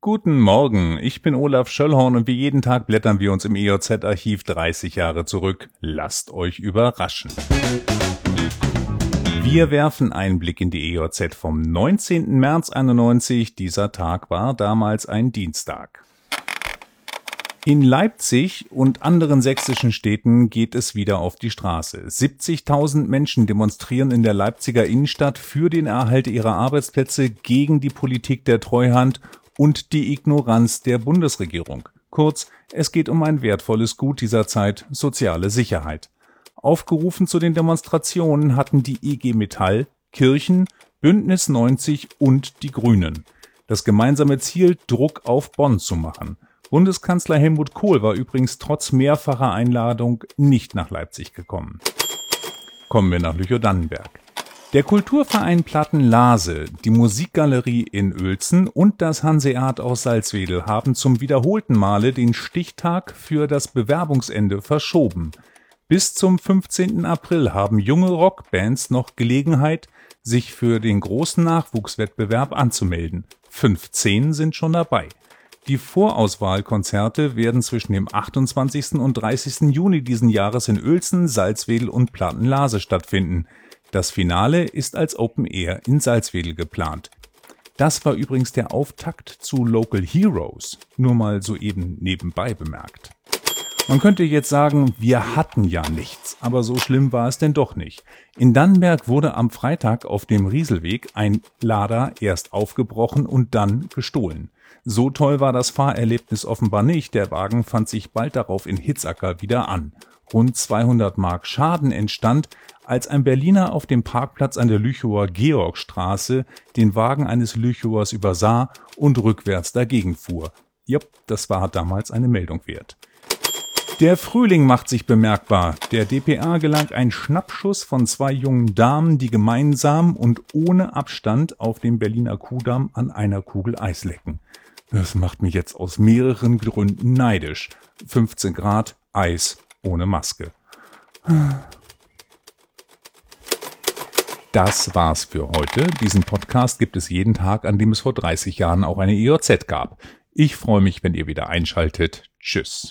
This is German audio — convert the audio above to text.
Guten Morgen, ich bin Olaf Schöllhorn und wie jeden Tag blättern wir uns im EOZ-Archiv 30 Jahre zurück. Lasst euch überraschen. Wir werfen einen Blick in die EOZ vom 19. März 91. Dieser Tag war damals ein Dienstag. In Leipzig und anderen sächsischen Städten geht es wieder auf die Straße. 70.000 Menschen demonstrieren in der Leipziger Innenstadt für den Erhalt ihrer Arbeitsplätze gegen die Politik der Treuhand und die Ignoranz der Bundesregierung. Kurz, es geht um ein wertvolles Gut dieser Zeit, soziale Sicherheit. Aufgerufen zu den Demonstrationen hatten die IG Metall, Kirchen, Bündnis 90 und die Grünen. Das gemeinsame Ziel, Druck auf Bonn zu machen. Bundeskanzler Helmut Kohl war übrigens trotz mehrfacher Einladung nicht nach Leipzig gekommen. Kommen wir nach Lüchow-Dannenberg. Der Kulturverein Platten Lase, die Musikgalerie in Uelzen und das Hanseat aus Salzwedel haben zum wiederholten Male den Stichtag für das Bewerbungsende verschoben. Bis zum 15. April haben junge Rockbands noch Gelegenheit, sich für den großen Nachwuchswettbewerb anzumelden. 15 sind schon dabei. Die Vorauswahlkonzerte werden zwischen dem 28. und 30. Juni diesen Jahres in Uelzen, Salzwedel und Plattenlase stattfinden. Das Finale ist als Open Air in Salzwedel geplant. Das war übrigens der Auftakt zu Local Heroes, nur mal so eben nebenbei bemerkt. Man könnte jetzt sagen, wir hatten ja nichts, aber so schlimm war es denn doch nicht. In Dannenberg wurde am Freitag auf dem Rieselweg ein Lader erst aufgebrochen und dann gestohlen. So toll war das Fahrerlebnis offenbar nicht, der Wagen fand sich bald darauf in Hitzacker wieder an. Rund 200 Mark Schaden entstand, als ein Berliner auf dem Parkplatz an der Lüchower Georgstraße den Wagen eines Lüchowers übersah und rückwärts dagegen fuhr. Jupp, das war damals eine Meldung wert. Der Frühling macht sich bemerkbar. Der DPA gelang ein Schnappschuss von zwei jungen Damen, die gemeinsam und ohne Abstand auf dem Berliner Kudamm an einer Kugel Eis lecken. Das macht mich jetzt aus mehreren Gründen neidisch. 15 Grad, Eis, ohne Maske. Das war's für heute. Diesen Podcast gibt es jeden Tag, an dem es vor 30 Jahren auch eine EOZ gab. Ich freue mich, wenn ihr wieder einschaltet. Tschüss.